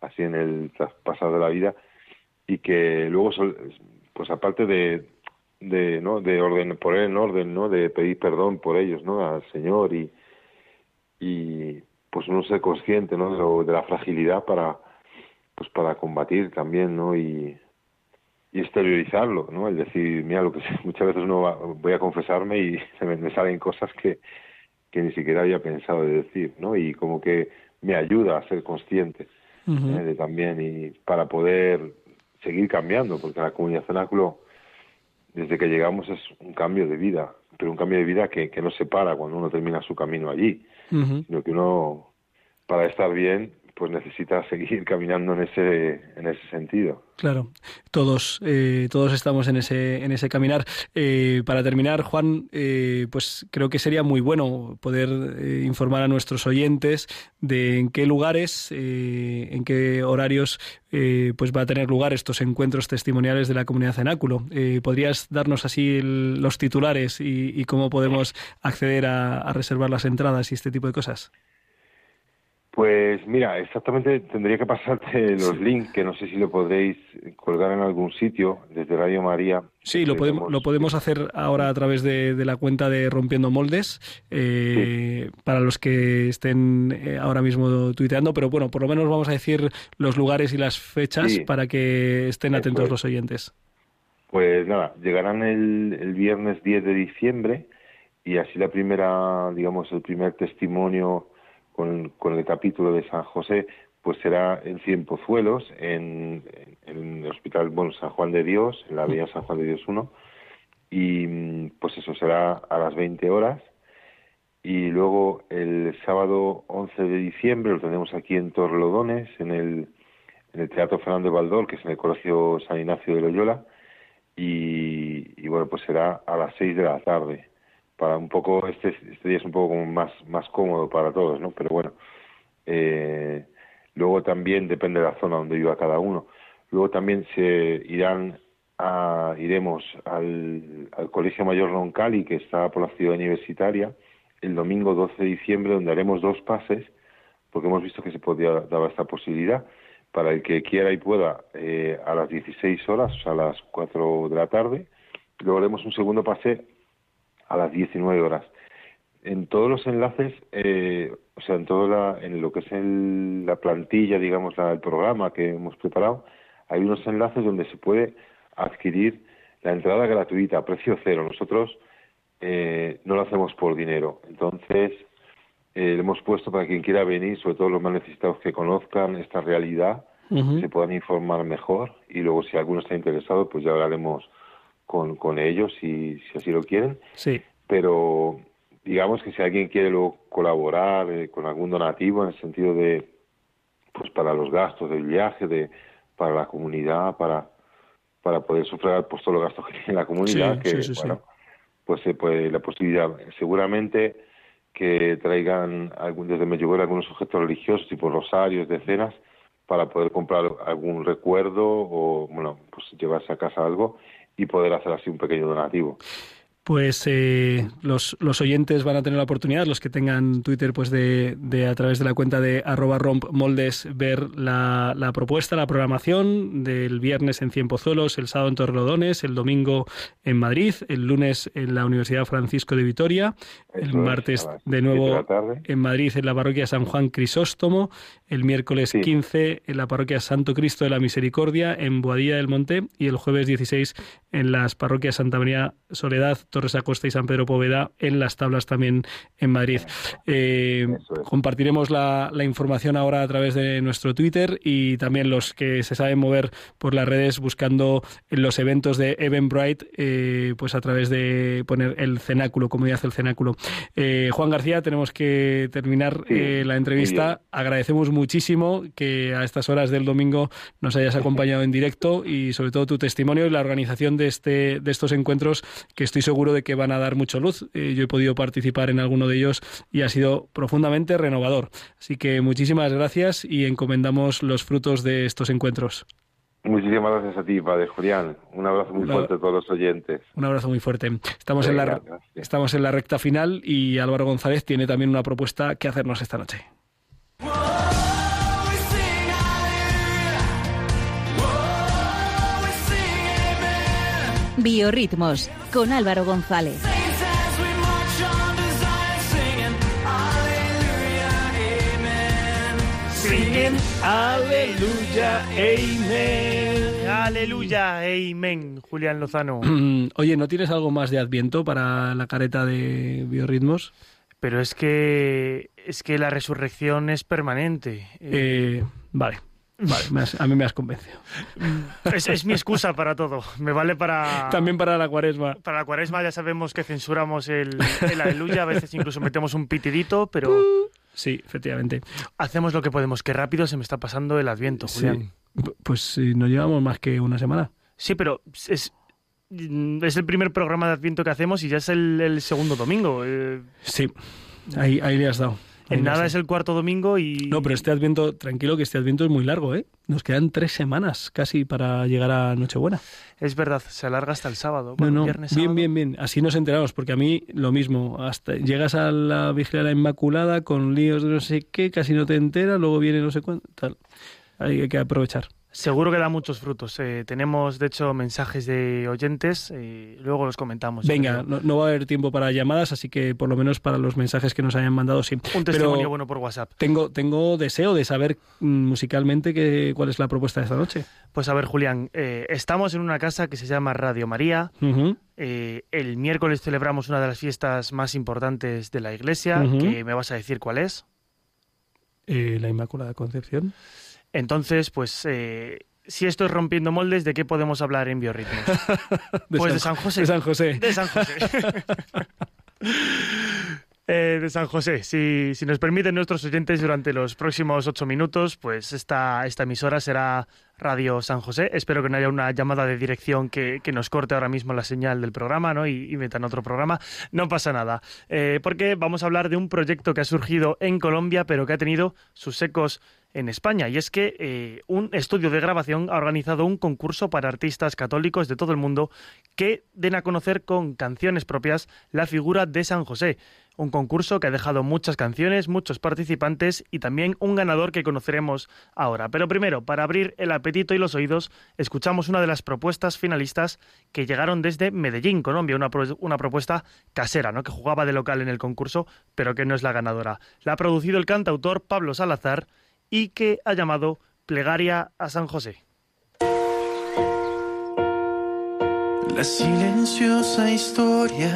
así en el traspasado de la vida y que luego, pues aparte de, de, ¿no? de orden, poner en orden, ¿no? De pedir perdón por ellos, ¿no? Al Señor y, y pues uno ser consciente, ¿no? De, la fragilidad para, pues para combatir también, ¿no? Y, exteriorizarlo, ¿no? El decir, mira, lo que muchas veces uno voy a confesarme y me, salen cosas que, que ni siquiera había pensado de decir, ¿no? Y como que me ayuda a ser consciente ¿eh? de también y para poder seguir cambiando, porque la comunidad cenáculo desde que llegamos es un cambio de vida, pero un cambio de vida que, que no se para cuando uno termina su camino allí, sino que uno, para estar bien, pues necesita seguir caminando en ese, en ese sentido. Claro, todos, eh, todos estamos en ese, en ese caminar. Eh, para terminar, Juan, eh, pues creo que sería muy bueno poder informar a nuestros oyentes de en qué lugares, en qué horarios, pues va a tener lugar estos encuentros testimoniales de la comunidad cenáculo. ¿Podrías darnos así los titulares y, cómo podemos acceder a reservar las entradas y este tipo de cosas? Pues mira, exactamente tendría que pasarte los links, que no sé si lo podréis colgar en algún sitio desde Radio María. Sí, lo podemos, lo podemos hacer ahora a través de, la cuenta de Rompiendo Moldes, eh, para los que estén eh, ahora mismo tuiteando, pero bueno, por lo menos vamos a decir los lugares y las fechas para que estén atentos los oyentes. Pues nada, llegarán el, el viernes 10 de diciembre y así la primera, digamos, el primer testimonio con, el capítulo de San José, pues será en Cienpozuelos, en, en, el Hospital bueno, San Juan de Dios, en la Vía San Juan de Dios 1, y pues eso será a las 20 horas. Y luego el sábado 11 de diciembre lo tenemos aquí en Torlodones, en el, en el Teatro Fernando de Valdor, que es en el Colegio San Ignacio de Loyola, y, y bueno, pues será a las 6 de la tarde para un poco este este día es un poco como más más cómodo para todos no pero bueno eh, luego también depende de la zona donde viva cada uno. Luego también se irán a, iremos al, colegio mayor Roncali que está por la ciudad universitaria el domingo 12 de diciembre donde haremos dos pases porque hemos visto que se podía dar esta posibilidad para el que quiera y pueda eh, a las 16 horas o sea a las 4 de la tarde. Luego haremos un segundo pase a las 19 horas. En todos los enlaces, eh, o sea, en todo la, en lo que es la plantilla, digamos, la, el programa que hemos preparado, hay unos enlaces donde se puede adquirir la entrada gratuita a precio cero. Nosotros eh, no lo hacemos por dinero. Entonces, eh, le hemos puesto para quien quiera venir, sobre todo los más necesitados que conozcan esta realidad, se puedan informar mejor y luego si alguno está interesado, pues ya hablaremos con, con ellos si, si así lo quieren. Sí. Pero digamos que si alguien quiere luego colaborar eh, con algún donativo en el sentido de, pues para los gastos del viaje, de para la comunidad, para para poder sufragar pues todos los gastos que tiene la comunidad, que bueno, pues se puede la posibilidad, seguramente que traigan algún, desde Medjugorje algunos objetos religiosos tipo rosarios, decenas, para poder comprar algún recuerdo o bueno pues llevarse a casa algo y poder hacer así un pequeño donativo pues eh, los, los, oyentes van a tener la oportunidad, los que tengan Twitter, pues de, de a través de la cuenta de arroba rompmoldes ver la, la, propuesta, la programación del viernes en Cienpozuelos, el sábado en Torrelodones, el domingo en Madrid, el lunes en la Universidad Francisco de Vitoria, el martes de nuevo en Madrid en la parroquia San Juan Crisóstomo, el miércoles 15 en la parroquia Santo Cristo de la Misericordia en Boadilla del Monte y el jueves 16 en las parroquias Santa María Soledad, Torres Acosta y San Pedro Poveda, en las tablas también en Madrid. Eh, compartiremos la, información ahora a través de nuestro Twitter y también los que se saben mover por las redes buscando los eventos de Eventbrite, eh, pues a través de poner el cenáculo, como hace el cenáculo. Eh, Juan García, tenemos que terminar la entrevista. Agradecemos muchísimo que a estas horas del domingo nos hayas acompañado en directo y sobre todo tu testimonio y la organización de, este, de estos encuentros que estoy seguro de que van a dar mucha luz. Eh, yo he podido participar en alguno de ellos y ha sido profundamente renovador. Así que muchísimas gracias y encomendamos los frutos de estos encuentros. Muchísimas gracias a ti, Padre Julián. Un abrazo muy fuerte a todos los oyentes. Un abrazo muy fuerte. Estamos, en la, estamos en la recta final y Álvaro González tiene también una propuesta que hacernos esta noche. Biorritmos con Álvaro González. aleluya, amen. Aleluya, amen, Julián Lozano. Oye, ¿no tienes algo más de Adviento para la careta de biorritmos? Pero es que es que la resurrección es permanente. Eh, vale. Vale, a mí me has convencido. Es, mi excusa para todo. Me vale para... También para la cuaresma. Para la cuaresma ya sabemos que censuramos el, el aleluya, a veces incluso metemos un pitidito, pero... Sí, efectivamente. Hacemos lo que podemos. Qué rápido se me está pasando el adviento, Julián. Pues no llevamos más que una semana. Sí, pero es, es el primer programa de adviento que hacemos y ya es el, segundo domingo. Eh. Sí, ahí, ahí le has dado. En nada es el cuarto domingo y... No, pero este Adviento, tranquilo que este Adviento es muy largo, ¿eh? Nos quedan tres semanas casi para llegar a Nochebuena. Es verdad, se alarga hasta el sábado. Bueno, bien, bien, bien. Así nos enteramos, porque a mí lo mismo. Hasta llegas a la Vigilia de la Inmaculada con líos de no sé qué, casi no te enteras, luego viene no sé cuánto, tal. Hay que aprovechar. Seguro que da muchos frutos. Eh, tenemos, de hecho, mensajes de oyentes y luego los comentamos. Venga, no, va a haber tiempo para llamadas, así que por lo menos para los mensajes que nos hayan mandado, sí. Un testimonio bueno por WhatsApp. Tengo, tengo deseo de saber mm, musicalmente que, cuál es la propuesta de esta noche. Pues a ver, Julián, eh, estamos en una casa que se llama Radio María. Eh, el miércoles celebramos una de las fiestas más importantes de la iglesia, que me vas a decir cuál es. la Inmaculada Concepción. Entonces, pues, eh, si esto es rompiendo moldes, ¿de qué podemos hablar en biorritmos? pues de San José. De San José. De San José. Eh, de San José. Si, si, nos permiten nuestros oyentes durante los próximos ocho minutos, pues esta, esta emisora será Radio San José. Espero que no haya una llamada de dirección que, que nos corte ahora mismo la señal del programa ¿no? y, y metan otro programa. No pasa nada, eh, porque vamos a hablar de un proyecto que ha surgido en Colombia, pero que ha tenido sus ecos en España. Y es que eh, un estudio de grabación ha organizado un concurso para artistas católicos de todo el mundo que den a conocer con canciones propias la figura de San José. Un concurso que ha dejado muchas canciones, muchos participantes y también un ganador que conoceremos ahora. Pero primero, para abrir el apetito y los oídos, escuchamos una de las propuestas finalistas que llegaron desde Medellín, Colombia, una, una propuesta casera, ¿no? que jugaba de local en el concurso, pero que no es la ganadora. La ha producido el cantautor Pablo Salazar y que ha llamado Plegaria a San José. La silenciosa historia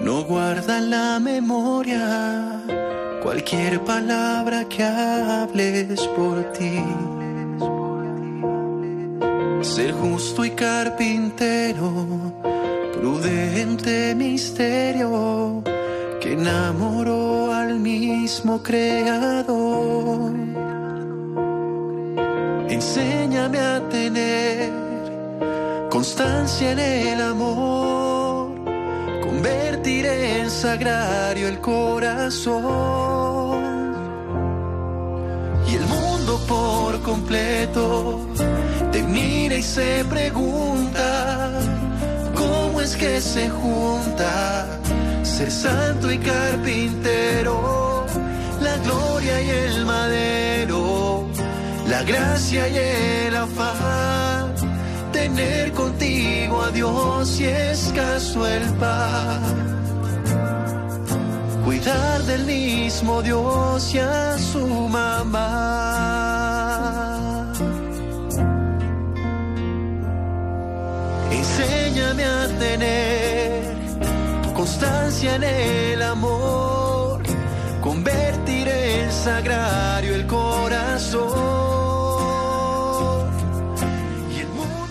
no guarda la memoria cualquier palabra que hables por ti. Ser justo y carpintero, prudente misterio que enamoró al mismo creador. Enséñame a tener constancia en el amor, convertiré en sagrario el corazón. Y el mundo por completo te mira y se pregunta, ¿cómo es que se junta? Ser santo y carpintero, la gloria y el madero, la gracia y el afán, tener contigo a Dios y escaso el pan. Cuidar del mismo Dios y a su mamá. Ayúdame a tener constancia en el amor, convertir en sagrario el corazón.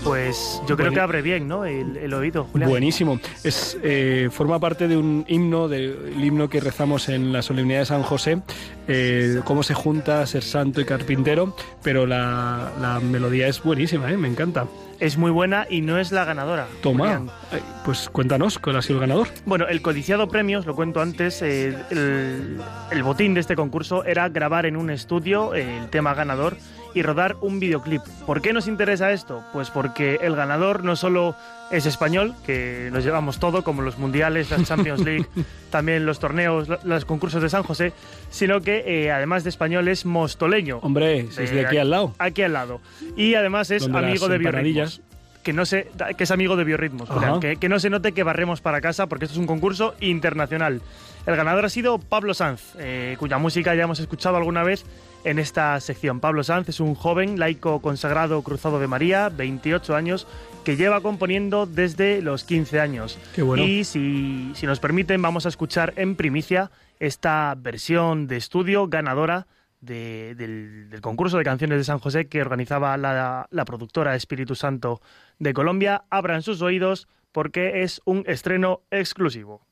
Pues yo creo que abre bien, ¿no? El, el oído, Julián. Buenísimo. Es, eh, forma parte de un himno, del himno que rezamos en la solemnidad de San José, eh, cómo se junta ser santo y carpintero, pero la, la melodía es buenísima, ¿eh? me encanta. Es muy buena y no es la ganadora. Toma, Julián. Ay, pues cuéntanos, ¿cuál ha sido el ganador? Bueno, el codiciado premio, os lo cuento antes, eh, el, el botín de este concurso era grabar en un estudio eh, el tema ganador y rodar un videoclip. ¿Por qué nos interesa esto? Pues porque el ganador no solo es español, que nos llevamos todo, como los mundiales, las Champions League, también los torneos, lo- los concursos de San José, sino que eh, además de español es mostoleño. Hombre, es de aquí al lado. Aquí al lado. Y además es amigo de biorritmos. Que, no se, que es amigo de biorritmos. Que, que no se note que barremos para casa porque esto es un concurso internacional. El ganador ha sido Pablo Sanz, eh, cuya música ya hemos escuchado alguna vez en esta sección. Pablo Sanz es un joven laico consagrado cruzado de María, 28 años, que lleva componiendo desde los 15 años. Qué bueno. Y si, si nos permiten, vamos a escuchar en primicia esta versión de estudio ganadora de- del, del concurso de canciones de San José que organizaba la, la productora Espíritu Santo de Colombia. Abran sus oídos porque es un estreno exclusivo.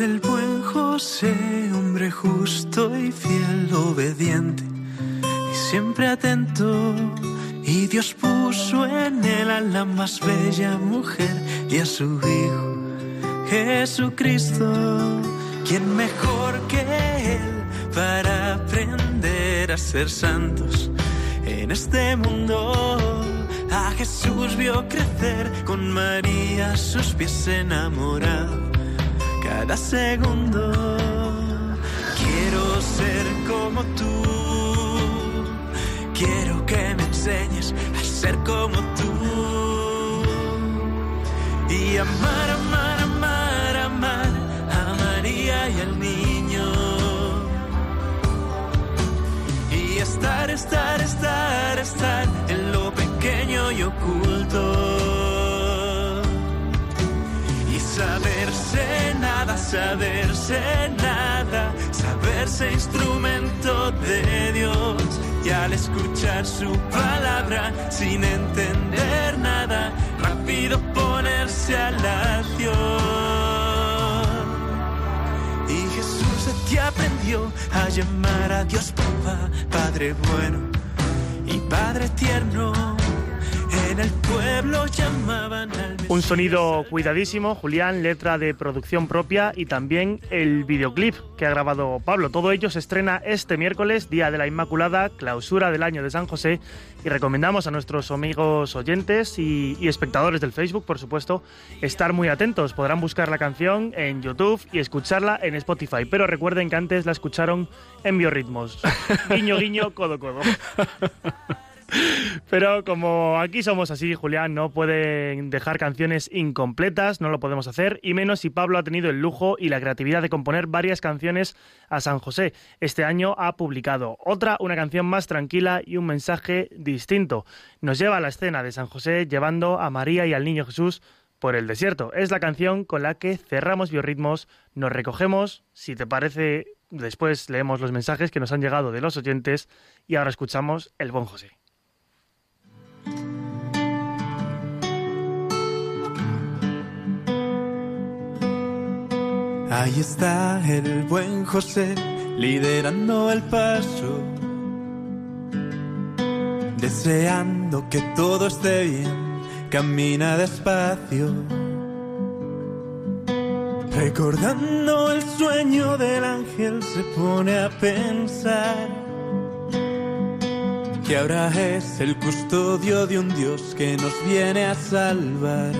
Es el buen José, hombre justo y fiel, obediente y siempre atento. Y Dios puso en él a la más bella mujer y a su Hijo Jesucristo. ¿Quién mejor que Él para aprender a ser santos en este mundo? A Jesús vio crecer con María sus pies enamorado cada segundo. Quiero ser como tú. Quiero que me enseñes a ser como tú. Y amar, amar, amar, amar a María y al niño. Y estar, estar, estar, estar en lo pequeño y oculto saberse nada, saberse nada, saberse instrumento de Dios. Y al escuchar su palabra sin entender nada, rápido ponerse a la acción. Y Jesús de ti aprendió a llamar a Dios papá, Padre bueno y Padre tierno. En el pueblo llamaban al Un sonido cuidadísimo, Julián, letra de producción propia y también el videoclip que ha grabado Pablo. Todo ello se estrena este miércoles, Día de la Inmaculada, clausura del año de San José, y recomendamos a nuestros amigos oyentes y, y espectadores del Facebook, por supuesto, estar muy atentos. Podrán buscar la canción en YouTube y escucharla en Spotify, pero recuerden que antes la escucharon en biorritmos. Guiño, guiño, codo, codo. Pero como aquí somos así, Julián, no pueden dejar canciones incompletas, no lo podemos hacer, y menos si Pablo ha tenido el lujo y la creatividad de componer varias canciones a San José. Este año ha publicado otra, una canción más tranquila y un mensaje distinto. Nos lleva a la escena de San José llevando a María y al Niño Jesús por el desierto. Es la canción con la que cerramos Biorritmos, nos recogemos, si te parece, después leemos los mensajes que nos han llegado de los oyentes y ahora escuchamos El Buen José. Ahí está el buen José liderando el paso, deseando que todo esté bien, camina despacio, recordando el sueño del ángel se pone a pensar que ahora es el custodio de un Dios que nos viene a salvar.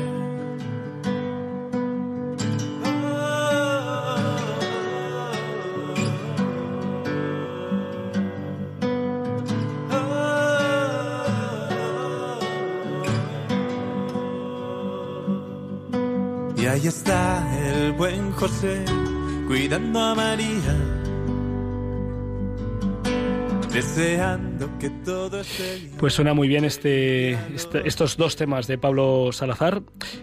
Y ahí está el buen José cuidando a María deseando Pues suena muy bien este, este- estos dos temas de Pablo Salazar,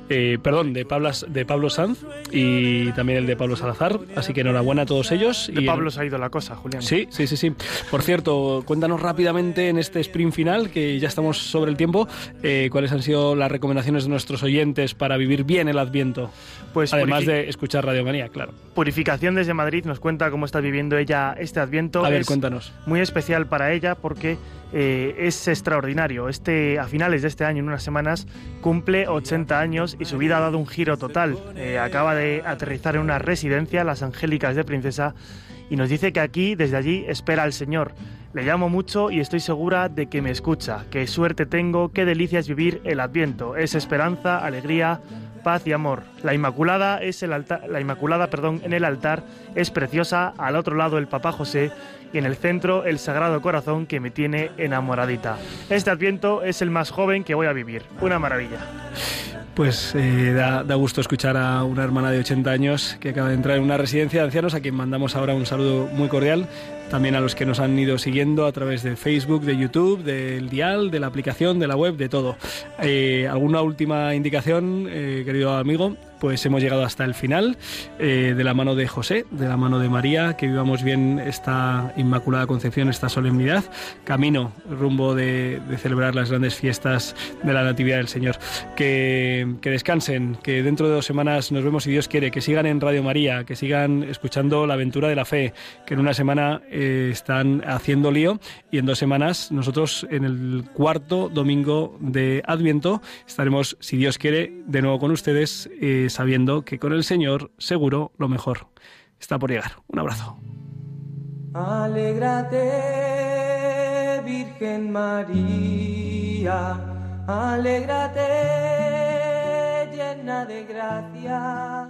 eh, perdón, de Pablo, de Pablo Sanz y también el de Pablo Salazar. Así que enhorabuena a todos ellos. De y Pablo se ha ido la cosa, Julián. Sí, sí, sí, sí. Por cierto, cuéntanos rápidamente en este sprint final, que ya estamos sobre el tiempo, eh, cuáles han sido las recomendaciones de nuestros oyentes para vivir bien el Adviento. Pues Además de escuchar Radio Manía, claro. Purificación desde Madrid nos cuenta cómo está viviendo ella este Adviento. A ver, Es cuéntanos. Muy especial para ella porque eh, es extraordinario. Este, a finales de este año, en unas semanas, cumple 80 años y su vida ha dado un giro total. Eh, acaba de aterrizar en una residencia, Las Angélicas de Princesa, y nos dice que aquí, desde allí, espera al Señor. Le llamo mucho y estoy segura de que me escucha. Qué suerte tengo, qué delicia es vivir el Adviento. Es esperanza, alegría, paz y amor. La Inmaculada es el altar, la Inmaculada, perdón, en el altar es preciosa, al otro lado el Papá José y en el centro el Sagrado Corazón que me tiene enamoradita. Este Adviento es el más joven que voy a vivir. Una maravilla. Pues eh, da, da gusto escuchar a una hermana de 80 años que acaba de entrar en una residencia de ancianos, a quien mandamos ahora un saludo muy cordial. También a los que nos han ido siguiendo a través de Facebook, de YouTube, del dial, de la aplicación, de la web, de todo. Eh, ¿Alguna última indicación, eh, querido amigo? Pues hemos llegado hasta el final, eh, de la mano de José, de la mano de María, que vivamos bien esta Inmaculada Concepción, esta solemnidad, camino rumbo de, celebrar las grandes fiestas de la Natividad del Señor. Que, que descansen, que dentro de dos semanas nos vemos si Dios quiere, que sigan en Radio María, que sigan escuchando la aventura de la fe, que en una semana eh, están haciendo lío y en dos semanas nosotros en el cuarto domingo de Adviento estaremos, si Dios quiere, de nuevo con ustedes, eh, sabiendo que con el Señor seguro lo mejor está por llegar. Un abrazo. Alégrate, Virgen María, alégrate, llena de gracia.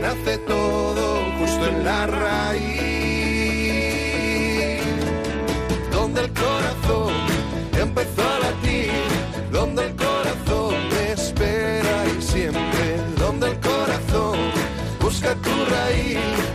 nace todo justo en la raíz, donde el corazón empezó a latir, donde el corazón te espera y siempre, donde el corazón busca tu raíz.